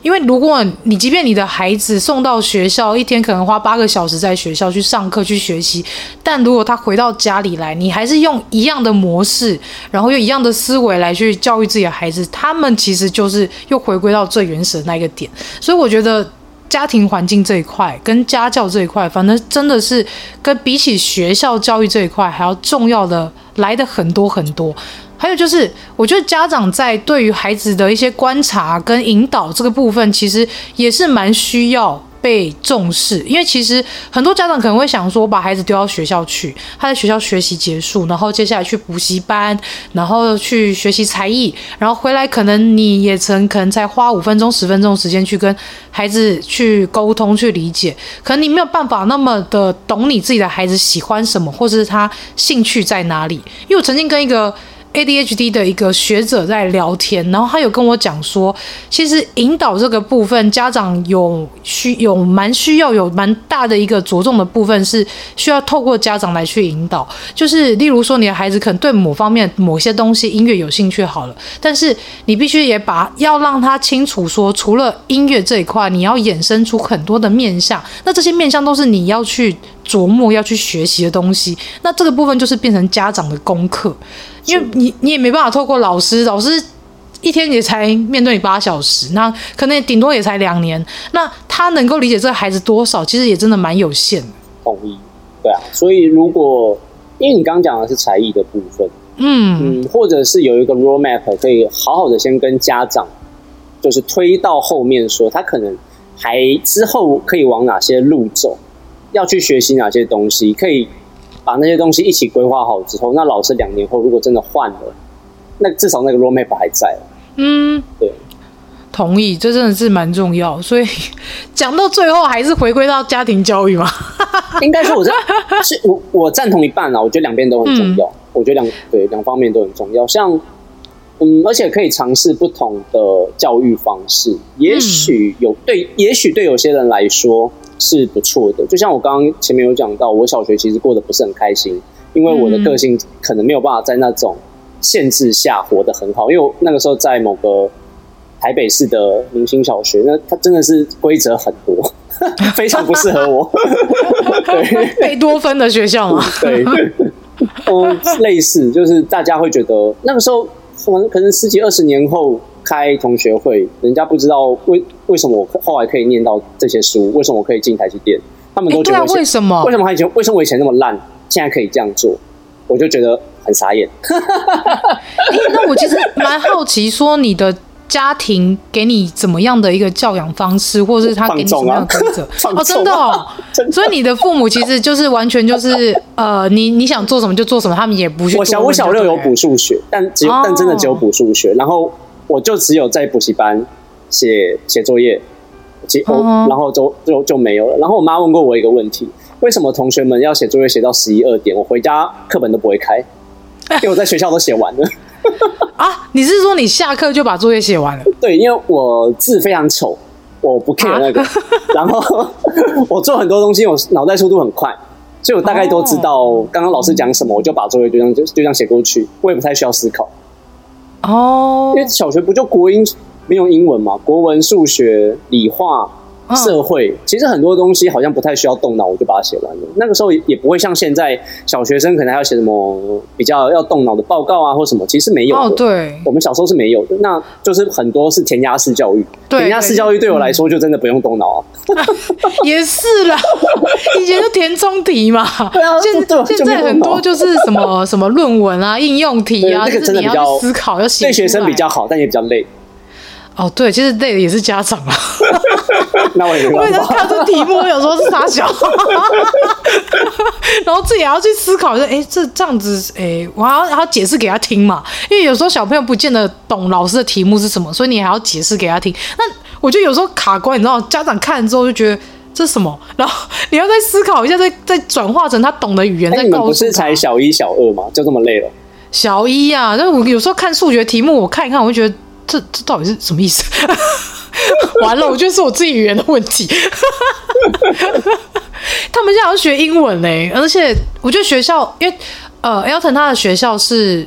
因为如果你即便你的孩子送到学校，一天可能花八个小时在学校去上课去学习，但如果他回到家里来，你还是用一样的模式，然后用一样的思维来去教育自己的孩子，他们其实就是又回归到最原始的那个点。所以我觉得家庭环境这一块跟家教这一块，反正真的是跟比起学校教育这一块还要重要的来的很多很多。还有就是，我觉得家长在对于孩子的一些观察跟引导这个部分，其实也是蛮需要被重视。因为其实很多家长可能会想说，我把孩子丢到学校去，他在学校学习结束，然后接下来去补习班，然后去学习才艺，然后回来可能你也曾可能才花五分钟、十分钟时间去跟孩子去沟通、去理解，可能你没有办法那么的懂你自己的孩子喜欢什么，或是他兴趣在哪里。因为我曾经跟一个 ADHD 的一个学者在聊天，然后他有跟我讲说，其实引导这个部分，家长有需有蛮需要有蛮大的一个着重的部分，是需要透过家长来去引导。就是例如说，你的孩子可能对某方面某些东西音乐有兴趣好了，但是你必须也把要让他清楚说，除了音乐这一块，你要衍生出很多的面向，那这些面向都是你要去琢磨、要去学习的东西。那这个部分就是变成家长的功课。因为你你也没办法透过老师，老师一天也才面对你八小时，那可能顶多也才两年，那他能够理解这个孩子多少，其实也真的蛮有限的。同意，对啊，所以如果因为你刚刚讲的是才艺的部分，嗯嗯，或者是有一个 roadmap 可以好好的先跟家长，就是推到后面说他可能还之后可以往哪些路走，要去学习哪些东西，可以。把那些东西一起规划好之后，那老师两年后如果真的换了，那至少那个 roadmap 还在。嗯，对，同意，这真的是蛮重要。所以 [laughs] 讲到最后，还是回归到家庭教育嘛。[laughs] 应该说我，我这是我我赞同一半啊。我觉得两边都很重要。嗯、我觉得两对两方面都很重要。像嗯，而且可以尝试不同的教育方式。也许有对，也许对有些人来说。是不错的，就像我刚刚前面有讲到，我小学其实过得不是很开心，因为我的个性可能没有办法在那种限制下活得很好。因为我那个时候在某个台北市的明星小学，那它真的是规则很多，[laughs] 非常不适合我。对，[laughs] 贝多芬的学校嘛，对，嗯，类似就是大家会觉得那个时候可能可能十几二十年后开同学会，人家不知道为为什么我后来可以念到这些书，为什么我可以进台积电，他们都觉得、欸啊、为什么？为什么以前为什么我以前那么烂，现在可以这样做，我就觉得很傻眼。[laughs] 欸、那我其实蛮好奇，说你的。家庭给你怎么样的一个教养方式，或者是他给你什么样的规则？[laughs] 啊、哦，真的哦，[laughs] 所以你的父母其实就是完全就是呃，你你想做什么就做什么，他们也不去。我小五小六有补数学，但只有、哦、但真的只有补数学，然后我就只有在补习班写写作业，写、哦、然后就就就没有了。然后我妈问过我一个问题：为什么同学们要写作业写到十一二点？我回家课本都不会开，因为我在学校都写完了。[laughs] 啊，你是说你下课就把作业写完了？对，因为我字非常丑，我不 care 那个。啊、然后我做很多东西，我脑袋速度很快，所以我大概都知道刚刚老师讲什么，我就把作业就这样就就这样写过去，我也不太需要思考。哦，因为小学不就国英没有英文嘛，国文、数学、理化。社会其实很多东西好像不太需要动脑，我就把它写完了。那个时候也不会像现在小学生可能还要写什么比较要动脑的报告啊，或什么，其实没有的。哦，对，我们小时候是没有的。那就是很多是填鸭式教育。填鸭式教育对我来说就真的不用动脑啊。[laughs] 也是啦，[laughs] 以前就填充题嘛。对啊，现现在很多就是什么什么论文啊、应用题啊，那个真的比较思考，要写。对学生比较好，但也比较累。哦，对，其实累的也是家长啊。[laughs] 那我也没。为了看这题目，有时候是傻小，[laughs] 然后自己也要去思考，说，哎，这这样子，哎，我还要还要解释给他听嘛？因为有时候小朋友不见得懂老师的题目是什么，所以你还要解释给他听。那我觉得有时候卡关，你知道，家长看了之后就觉得这是什么，[laughs] 然后你要再思考一下，再再转化成他懂的语言，再告诉不是才小一、小二吗？就这么累了？小一啊，但我有时候看数学题目，我看一看，我就觉得这这到底是什么意思？[laughs] 完了，我觉得是我自己语言的问题。[laughs] 他们现在要学英文嘞，而且我觉得学校，因为呃，Elton 他的学校是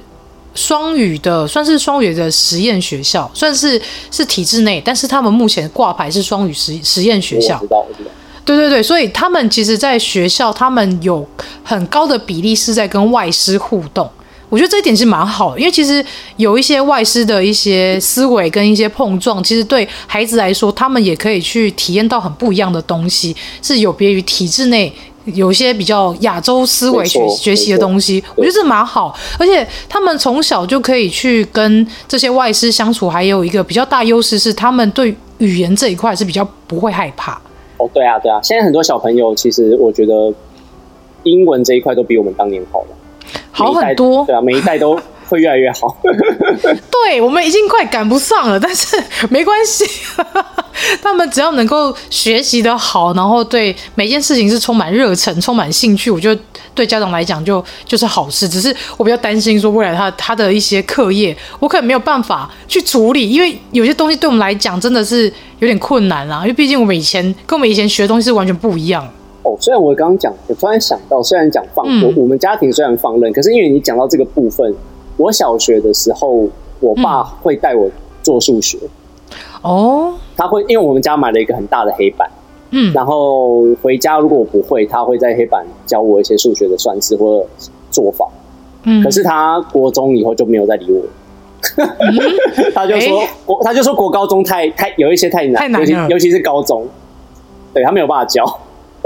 双语的，算是双语的实验学校，算是是体制内，但是他们目前挂牌是双语实实验学校。我知道，我知道。对对对，所以他们其实，在学校，他们有很高的比例是在跟外师互动。我觉得这一点是蛮好的，因为其实有一些外师的一些思维跟一些碰撞，其实对孩子来说，他们也可以去体验到很不一样的东西，是有别于体制内有一些比较亚洲思维学学习的东西。我觉得这蛮好，而且他们从小就可以去跟这些外师相处，还有一个比较大优势是，他们对语言这一块是比较不会害怕。哦，对啊，对啊，现在很多小朋友其实我觉得英文这一块都比我们当年好了。好很多，对啊，每一代都会越来越好。[laughs] 对，我们已经快赶不上了，但是没关系，[laughs] 他们只要能够学习的好，然后对每件事情是充满热忱、充满兴趣，我觉得对家长来讲就就是好事。只是我比较担心说未来他他的一些课业，我可能没有办法去处理，因为有些东西对我们来讲真的是有点困难啦。因为毕竟我们以前跟我们以前学的东西是完全不一样。哦，虽然我刚刚讲，我突然想到，虽然讲放，我、嗯、我们家庭虽然放任，可是因为你讲到这个部分，我小学的时候，我爸会带我做数学。哦，他会，因为我们家买了一个很大的黑板，嗯，然后回家如果我不会，他会在黑板教我一些数学的算式或者做法。嗯，可是他国中以后就没有再理我，嗯、[laughs] 他就说国、欸，他就说国高中太太有一些太难，太难尤其尤其是高中，对他没有办法教。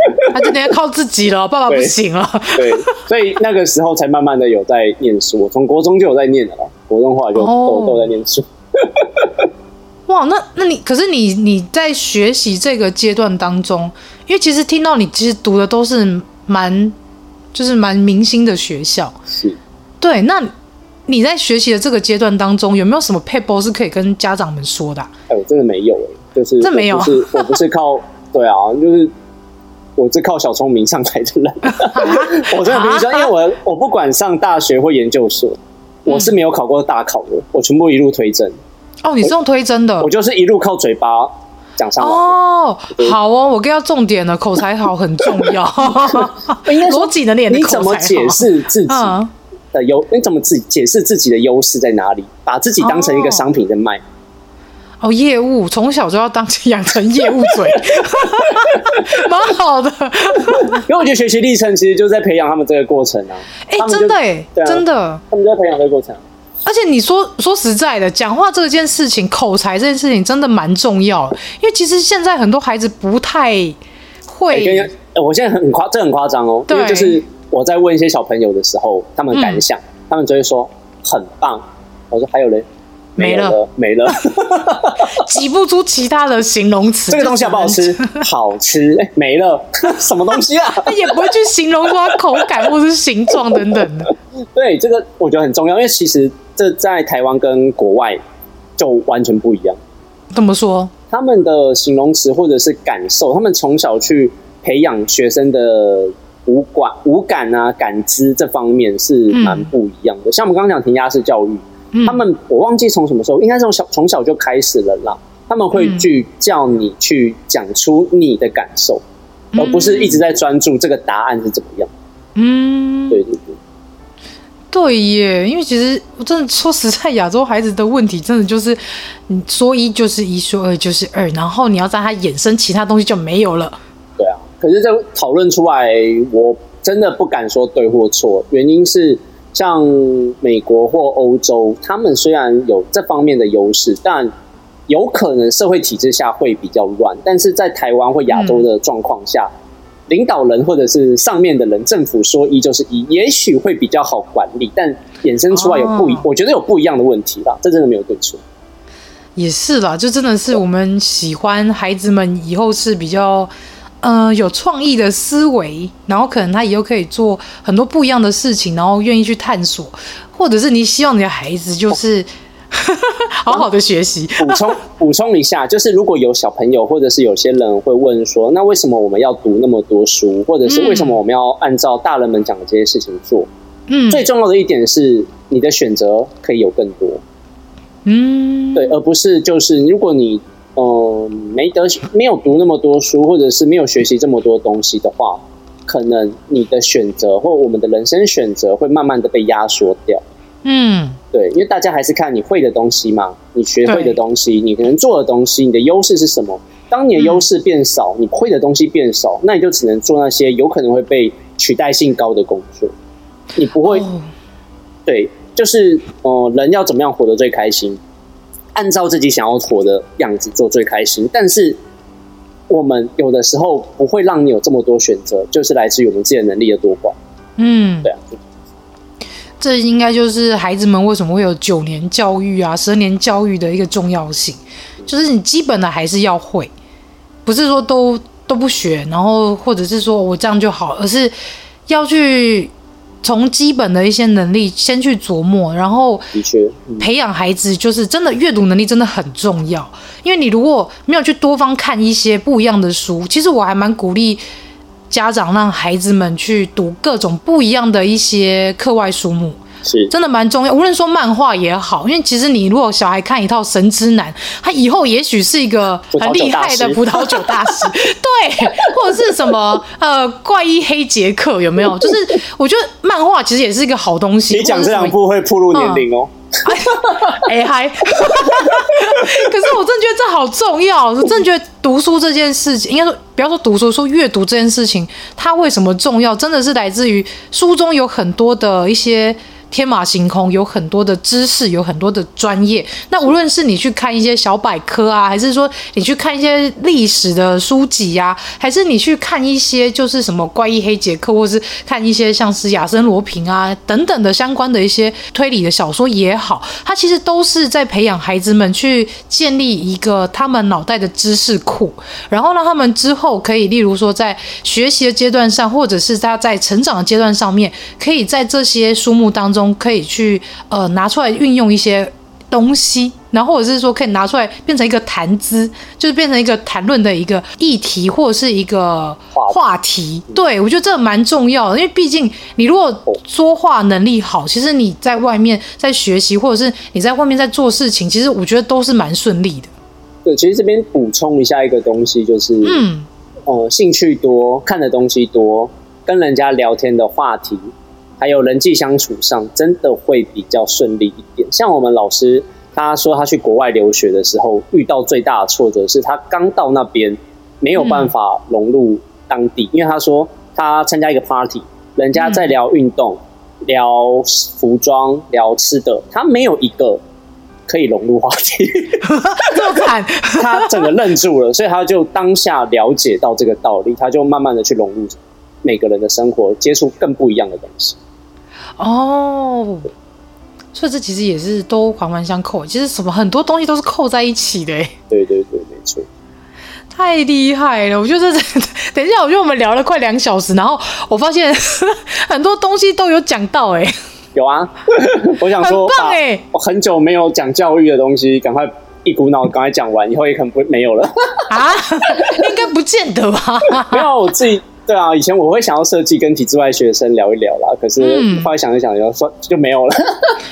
[laughs] 他真的要靠自己了，爸爸不行了。对，所以那个时候才慢慢的有在念书，从国中就有在念了，国中后来就都、oh. 都在念书。[laughs] 哇，那那你可是你你在学习这个阶段当中，因为其实听到你其实读的都是蛮就是蛮明星的学校，是。对，那你在学习的这个阶段当中，有没有什么撇步是可以跟家长们说的、啊？哎，我真的没有哎，就是这没有，是我不是靠对啊，就是。我是靠小聪明上来的人，[laughs] 我真的必须说，因为我我不管上大学或研究所，我是没有考过大考的，我全部一路推甄。哦，你是用推甄的？我就是一路靠嘴巴讲上来。哦，好哦，我更要重点了，口才好很重要。[laughs] 逻辑能练，你怎么解释自己的优？你怎么自己解释自己的优势在哪里？把自己当成一个商品在卖。哦，业务从小就要当养成业务嘴，[laughs] 蛮好的。因为我觉得学习历程其实就在培养他们这个过程啊。哎、欸，真的哎、啊，真的，他们就在培养这个过程。而且你说说实在的，讲话这件事情，口才这件事情真的蛮重要，因为其实现在很多孩子不太会。我现在很夸，这很夸张哦。对，就是我在问一些小朋友的时候，他们感想，嗯、他们就会说很棒。我说还有人没了，没了，[laughs] 挤不出其他的形容词。这个东西好不好吃？好吃。哎、欸，没了，[laughs] 什么东西啊？他 [laughs] 也不会去形容说它口感或是形状等等的。对，这个我觉得很重要，因为其实。这在台湾跟国外就完全不一样。怎么说？他们的形容词或者是感受，他们从小去培养学生的五感、五感啊、感知这方面是蛮不一样的。嗯、像我们刚刚讲填鸭式教育，嗯、他们我忘记从什么时候，应该是从小从小就开始了啦。他们会去叫你去讲出你的感受，嗯、而不是一直在专注这个答案是怎么样。嗯，对对对。对耶，因为其实我真的说实在，亚洲孩子的问题真的就是，你说一就是一，说二就是二，然后你要在他衍生其他东西就没有了。对啊，可是这讨论出来，我真的不敢说对或错。原因是像美国或欧洲，他们虽然有这方面的优势，但有可能社会体制下会比较乱。但是在台湾或亚洲的状况下。嗯领导人或者是上面的人，政府说一就是一，也许会比较好管理，但衍生出来有不一，哦、我觉得有不一样的问题啦，这真的没有对错。也是啦，就真的是我们喜欢孩子们以后是比较，呃，有创意的思维，然后可能他以后可以做很多不一样的事情，然后愿意去探索，或者是你希望你的孩子就是。[laughs] 哦好好的学习。补充补充一下，就是如果有小朋友或者是有些人会问说，那为什么我们要读那么多书，或者是为什么我们要按照大人们讲的这些事情做？嗯，最重要的一点是你的选择可以有更多。嗯，对，而不是就是如果你嗯、呃、没得没有读那么多书，或者是没有学习这么多东西的话，可能你的选择或我们的人生选择会慢慢的被压缩掉。嗯，对，因为大家还是看你会的东西嘛，你学会的东西，你可能做的东西，你的优势是什么？当你的优势变少，嗯、你会的东西变少，那你就只能做那些有可能会被取代性高的工作，你不会。哦、对，就是呃，人要怎么样活得最开心？按照自己想要活的样子做最开心。但是我们有的时候不会让你有这么多选择，就是来自于我们自己的能力的多寡。嗯，对啊。这应该就是孩子们为什么会有九年教育啊、十年教育的一个重要性，就是你基本的还是要会，不是说都都不学，然后或者是说我这样就好，而是要去从基本的一些能力先去琢磨，然后培养孩子，就是真的阅读能力真的很重要，因为你如果没有去多方看一些不一样的书，其实我还蛮鼓励。家长让孩子们去读各种不一样的一些课外书目，是真的蛮重要。无论说漫画也好，因为其实你如果小孩看一套《神之男》，他以后也许是一个很厉害的葡萄酒大师，[laughs] 对，或者是什么呃怪医黑杰克有没有？就是我觉得漫画其实也是一个好东西。你讲这两部会暴露年龄哦。[laughs] 哎嗨！[laughs] 可是我真的觉得这好重要，我真的觉得读书这件事情，应该说不要说读书，说阅读这件事情，它为什么重要？真的是来自于书中有很多的一些。天马行空，有很多的知识，有很多的专业。那无论是你去看一些小百科啊，还是说你去看一些历史的书籍呀、啊，还是你去看一些就是什么怪异黑杰克，或是看一些像是亚森罗平啊等等的相关的一些推理的小说也好，它其实都是在培养孩子们去建立一个他们脑袋的知识库，然后让他们之后可以，例如说在学习的阶段上，或者是他在成长的阶段上面，可以在这些书目当中。中可以去呃拿出来运用一些东西，然后或者是说可以拿出来变成一个谈资，就是变成一个谈论的一个议题或者是一个话题。对，我觉得这蛮重要的，因为毕竟你如果说话能力好，其实你在外面在学习或者是你在外面在做事情，其实我觉得都是蛮顺利的。对，其实这边补充一下一个东西，就是嗯，呃，兴趣多，看的东西多，跟人家聊天的话题。还有人际相处上，真的会比较顺利一点。像我们老师，他说他去国外留学的时候，遇到最大的挫折是他刚到那边没有办法融入当地，嗯、因为他说他参加一个 party，人家在聊运动，聊服装、聊吃的，他没有一个可以融入话题，[laughs] 这么惨，他整个愣住了，所以他就当下了解到这个道理，他就慢慢的去融入每个人的生活，接触更不一样的东西。哦，所以这其实也是都环环相扣，其实什么很多东西都是扣在一起的。对对对，没错。太厉害了！我觉得这，等一下，我觉得我们聊了快两小时，然后我发现 [laughs] 很多东西都有讲到，哎，有啊，[laughs] 我想说，很棒哎，我很久没有讲教育的东西，赶快一股脑赶快讲完，以后也可能不没有了啊？[laughs] 应该不见得吧？没有，我自己。对啊，以前我会想要设计跟体制外学生聊一聊啦，可是后来想一想，就说就没有了。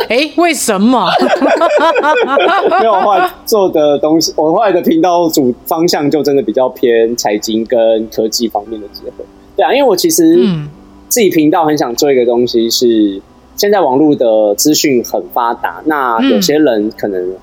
哎、欸，为什么？[laughs] 没有，后来做的东西，我后来的频道主方向就真的比较偏财经跟科技方面的结合。对啊，因为我其实自己频道很想做一个东西，是现在网络的资讯很发达，那有些人可能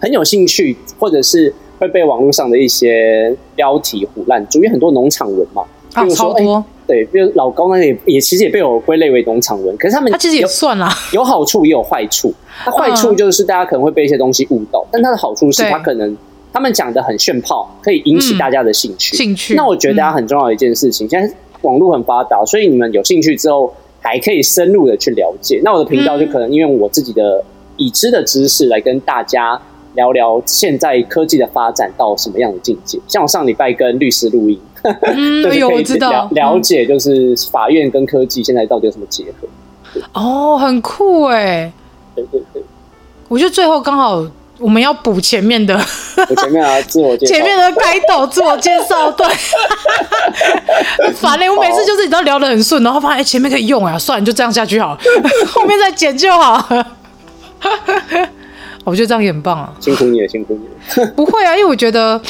很有兴趣，或者是会被网络上的一些标题唬烂，主要很多农场文嘛。比如说，哎、欸，对，比如老高那也也其实也被我归类为农场文，可是他们他其实也算啦，有好处也有坏处。那坏处就是大家可能会被一些东西误导，但它的好处是它可能他们讲的很炫炮，可以引起大家的兴趣。兴趣。那我觉得大家很重要的一件事情，现在网络很发达，所以你们有兴趣之后还可以深入的去了解。那我的频道就可能因为我自己的已知的知识来跟大家聊聊现在科技的发展到什么样的境界。像我上礼拜跟律师录音。[laughs] 嗯，有我知道了解，就是法院跟科技现在到底有什么结合？哦，很酷哎！对对对，我觉得最后刚好我们要补前面的，前面啊，[laughs] 自我介绍，前面的开头自我介绍，对，[laughs] 烦嘞！我每次就是你知道聊得很顺，然后发现哎前面可以用啊，算了，就这样下去好了，后面再剪就好。我觉得这样也很棒啊，辛苦你了，辛苦你了。不会啊，因为我觉得。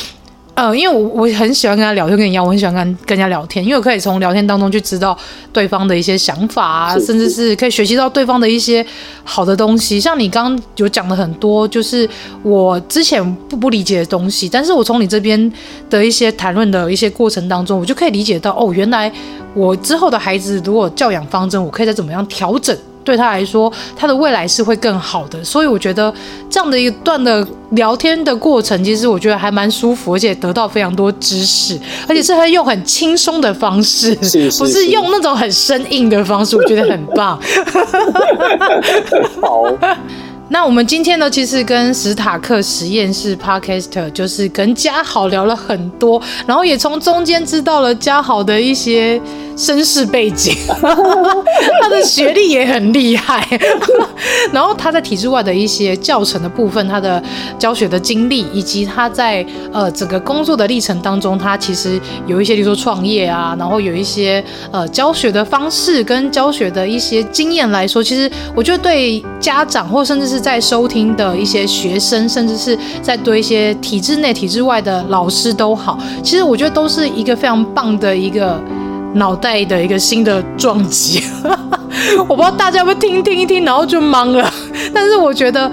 呃，因为我我很喜欢跟他聊天，跟你一样，我很喜欢跟跟人家聊天，因为我可以从聊天当中去知道对方的一些想法啊，甚至是可以学习到对方的一些好的东西。像你刚刚有讲的很多，就是我之前不不理解的东西，但是我从你这边的一些谈论的一些过程当中，我就可以理解到，哦，原来我之后的孩子如果教养方针，我可以再怎么样调整。对他来说，他的未来是会更好的，所以我觉得这样的一段的聊天的过程，其实我觉得还蛮舒服，而且得到非常多知识，而且是很用很轻松的方式，是 [laughs] 是是不是用那种很生硬的方式，我觉得很棒。[laughs] 好。[laughs] 那我们今天呢，其实跟史塔克实验室 Podcaster 就是跟嘉豪聊了很多，然后也从中间知道了嘉豪的一些身世背景，他的学历也很厉害，[laughs] 然后他在体制外的一些教程的部分，他的教学的经历，以及他在呃整个工作的历程当中，他其实有一些，例如说创业啊，然后有一些呃教学的方式跟教学的一些经验来说，其实我觉得对家长或甚至是在收听的一些学生，甚至是在对一些体制内、体制外的老师都好，其实我觉得都是一个非常棒的一个脑袋的一个新的撞击。[laughs] 我不知道大家会不会听听一听，然后就懵了。[laughs] 但是我觉得。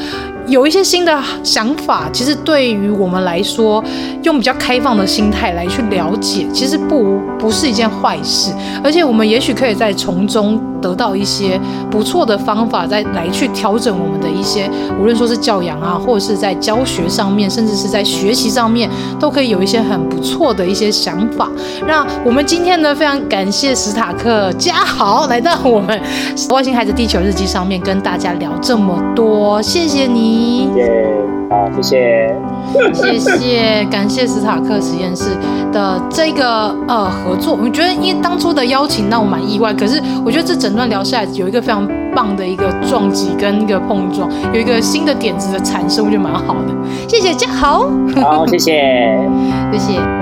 有一些新的想法，其实对于我们来说，用比较开放的心态来去了解，其实不不是一件坏事。而且我们也许可以在从中得到一些不错的方法，再来去调整我们的一些，无论说是教养啊，或者是在教学上面，甚至是在学习上面，都可以有一些很不错的一些想法。那我们今天呢，非常感谢史塔克家豪来到我们外星孩子地球日记上面跟大家聊这么多，[laughs] 谢谢你。谢谢，好，谢谢，谢谢，感谢史塔克实验室的这个呃合作。我觉得因为当初的邀请让我蛮意外，可是我觉得这整段聊下来有一个非常棒的一个撞击跟一个碰撞，有一个新的点子的产生，我觉得蛮好的。谢谢嘉豪，好，谢谢，[laughs] 谢谢。